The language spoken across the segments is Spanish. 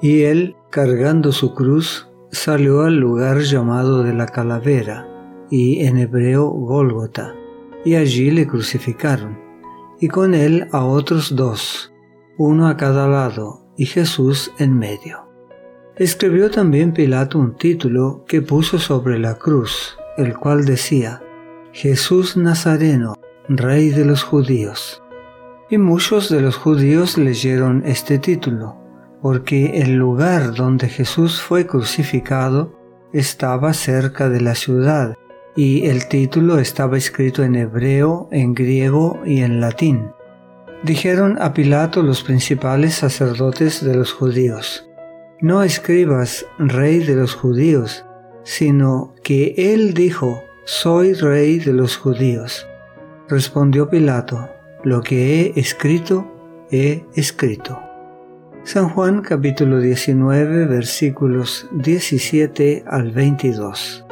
Y él, cargando su cruz, salió al lugar llamado de la calavera, y en hebreo Gólgota, y allí le crucificaron, y con él a otros dos, uno a cada lado, y Jesús en medio. Escribió también Pilato un título que puso sobre la cruz, el cual decía, Jesús Nazareno, Rey de los judíos. Y muchos de los judíos leyeron este título, porque el lugar donde Jesús fue crucificado estaba cerca de la ciudad, y el título estaba escrito en hebreo, en griego y en latín. Dijeron a Pilato los principales sacerdotes de los judíos, No escribas rey de los judíos, sino que él dijo, Soy rey de los judíos. Respondió Pilato, Lo que he escrito, he escrito. San Juan capítulo 19 versículos 17 al 22.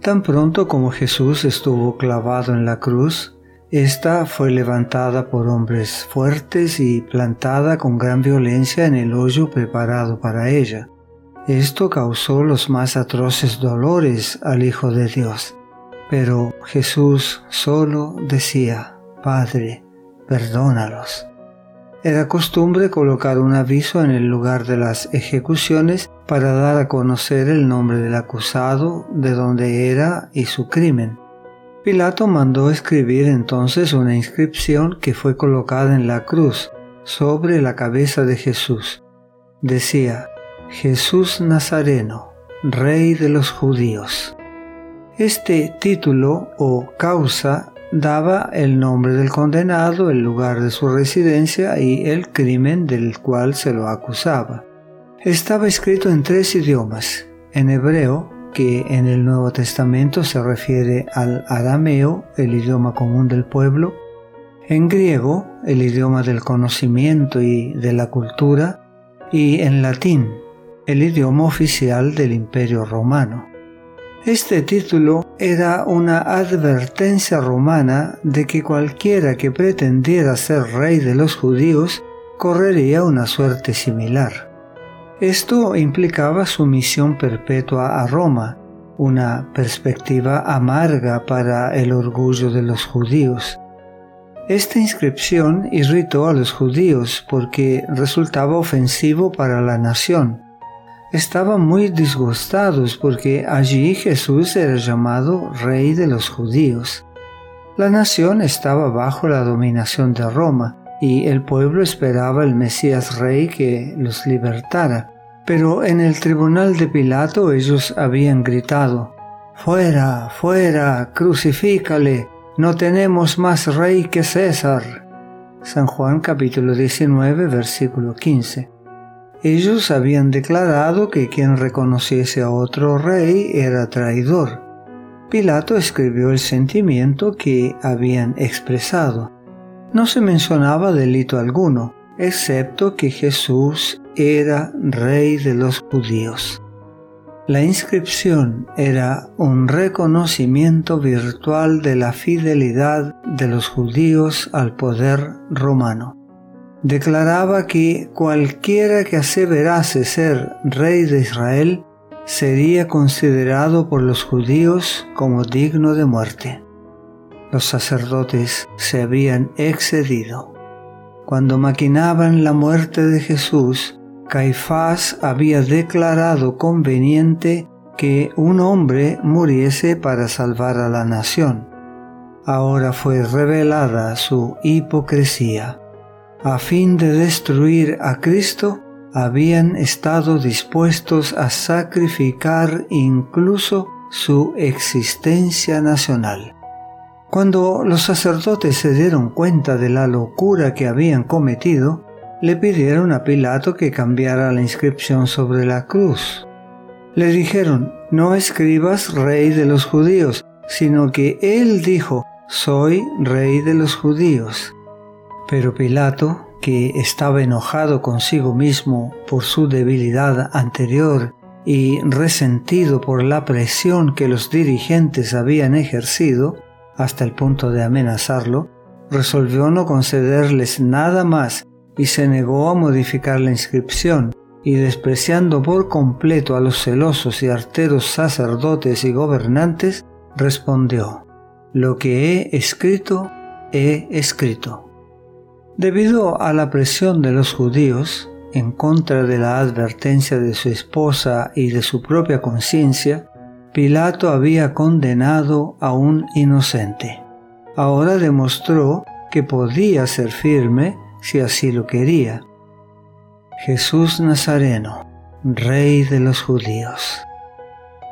Tan pronto como Jesús estuvo clavado en la cruz, esta fue levantada por hombres fuertes y plantada con gran violencia en el hoyo preparado para ella. Esto causó los más atroces dolores al Hijo de Dios pero Jesús solo decía, Padre, perdónalos. Era costumbre colocar un aviso en el lugar de las ejecuciones para dar a conocer el nombre del acusado, de dónde era y su crimen. Pilato mandó escribir entonces una inscripción que fue colocada en la cruz sobre la cabeza de Jesús. Decía, Jesús Nazareno, Rey de los judíos. Este título o causa daba el nombre del condenado, el lugar de su residencia y el crimen del cual se lo acusaba. Estaba escrito en tres idiomas, en hebreo, que en el Nuevo Testamento se refiere al arameo, el idioma común del pueblo, en griego, el idioma del conocimiento y de la cultura, y en latín, el idioma oficial del Imperio Romano. Este título era una advertencia romana de que cualquiera que pretendiera ser rey de los judíos correría una suerte similar. Esto implicaba sumisión perpetua a Roma, una perspectiva amarga para el orgullo de los judíos. Esta inscripción irritó a los judíos porque resultaba ofensivo para la nación estaban muy disgustados porque allí Jesús era llamado Rey de los judíos. La nación estaba bajo la dominación de Roma y el pueblo esperaba el Mesías Rey que los libertara. Pero en el tribunal de Pilato ellos habían gritado, Fuera, fuera, crucifícale, no tenemos más rey que César. San Juan capítulo 19 versículo 15. Ellos habían declarado que quien reconociese a otro rey era traidor. Pilato escribió el sentimiento que habían expresado. No se mencionaba delito alguno, excepto que Jesús era rey de los judíos. La inscripción era un reconocimiento virtual de la fidelidad de los judíos al poder romano declaraba que cualquiera que aseverase ser rey de Israel sería considerado por los judíos como digno de muerte. Los sacerdotes se habían excedido. Cuando maquinaban la muerte de Jesús, Caifás había declarado conveniente que un hombre muriese para salvar a la nación. Ahora fue revelada su hipocresía a fin de destruir a Cristo, habían estado dispuestos a sacrificar incluso su existencia nacional. Cuando los sacerdotes se dieron cuenta de la locura que habían cometido, le pidieron a Pilato que cambiara la inscripción sobre la cruz. Le dijeron, no escribas rey de los judíos, sino que él dijo, soy rey de los judíos. Pero Pilato, que estaba enojado consigo mismo por su debilidad anterior y resentido por la presión que los dirigentes habían ejercido, hasta el punto de amenazarlo, resolvió no concederles nada más y se negó a modificar la inscripción, y despreciando por completo a los celosos y arteros sacerdotes y gobernantes, respondió, Lo que he escrito, he escrito. Debido a la presión de los judíos, en contra de la advertencia de su esposa y de su propia conciencia, Pilato había condenado a un inocente. Ahora demostró que podía ser firme si así lo quería. Jesús Nazareno, Rey de los judíos.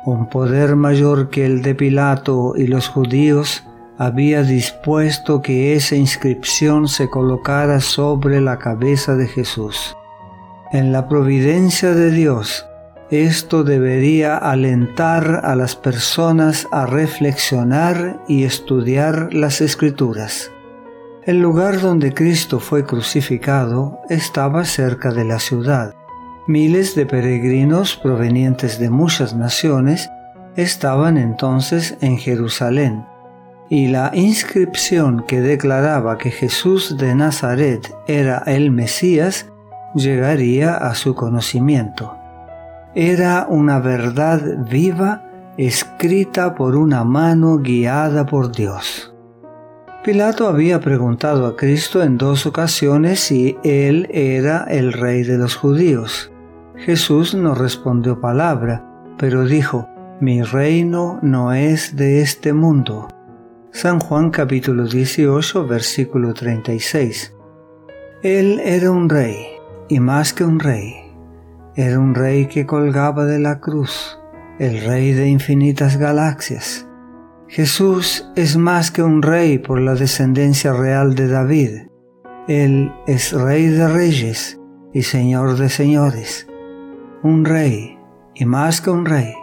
Un poder mayor que el de Pilato y los judíos había dispuesto que esa inscripción se colocara sobre la cabeza de Jesús. En la providencia de Dios, esto debería alentar a las personas a reflexionar y estudiar las escrituras. El lugar donde Cristo fue crucificado estaba cerca de la ciudad. Miles de peregrinos provenientes de muchas naciones estaban entonces en Jerusalén, y la inscripción que declaraba que Jesús de Nazaret era el Mesías llegaría a su conocimiento. Era una verdad viva escrita por una mano guiada por Dios. Pilato había preguntado a Cristo en dos ocasiones si él era el rey de los judíos. Jesús no respondió palabra, pero dijo, mi reino no es de este mundo. San Juan capítulo 18 versículo 36. Él era un rey, y más que un rey. Era un rey que colgaba de la cruz, el rey de infinitas galaxias Jesús es más que un rey por la descendencia real de David. Él es rey de reyes y señor de señores. Un rey, y más que un rey,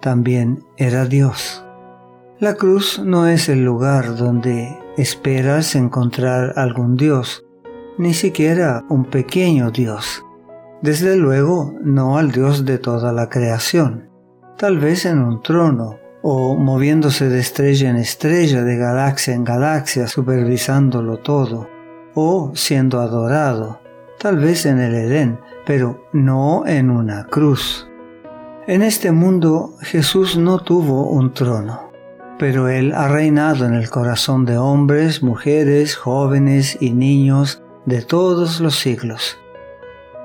también era Dios. La cruz no es el lugar donde esperas encontrar algún Dios, ni siquiera un pequeño Dios. Desde luego, no al Dios de toda la creación. Tal vez en un trono o moviéndose de estrella en estrella, de galaxia en galaxia, supervisándolo todo, o siendo adorado, tal vez en el Edén, pero no en una cruz. En este mundo Jesús no tuvo un trono, pero Él ha reinado en el corazón de hombres, mujeres, jóvenes y niños de todos los siglos.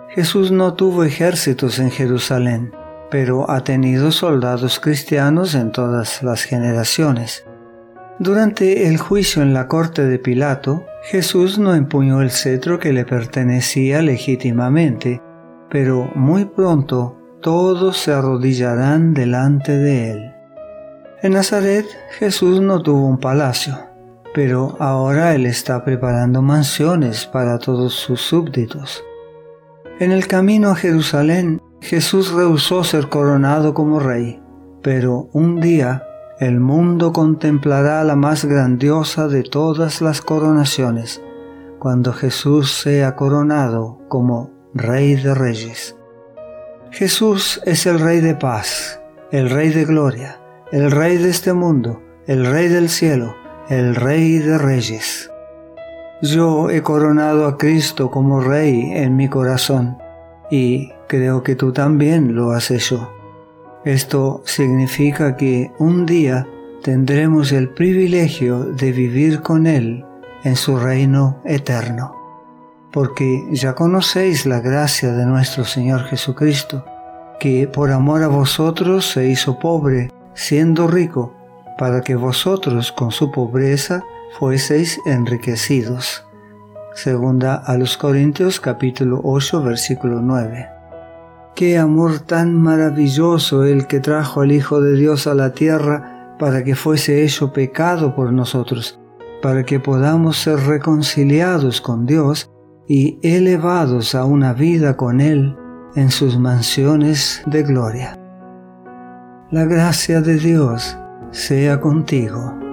Jesús no tuvo ejércitos en Jerusalén, pero ha tenido soldados cristianos en todas las generaciones. Durante el juicio en la corte de Pilato, Jesús no empuñó el cetro que le pertenecía legítimamente, pero muy pronto todos se arrodillarán delante de él. En Nazaret Jesús no tuvo un palacio, pero ahora él está preparando mansiones para todos sus súbditos. En el camino a Jerusalén Jesús rehusó ser coronado como rey, pero un día el mundo contemplará la más grandiosa de todas las coronaciones, cuando Jesús sea coronado como Rey de Reyes. Jesús es el Rey de paz, el Rey de gloria, el Rey de este mundo, el Rey del cielo, el Rey de Reyes. Yo he coronado a Cristo como Rey en mi corazón y creo que tú también lo has hecho. Esto significa que un día tendremos el privilegio de vivir con Él en su reino eterno, porque ya conocéis la gracia de nuestro Señor Jesucristo, que por amor a vosotros se hizo pobre, siendo rico, para que vosotros con su pobreza fueseis enriquecidos. Segunda a los Corintios capítulo 8 versículo 9. Qué amor tan maravilloso el que trajo al Hijo de Dios a la tierra para que fuese hecho pecado por nosotros, para que podamos ser reconciliados con Dios y elevados a una vida con Él en sus mansiones de gloria. La gracia de Dios sea contigo.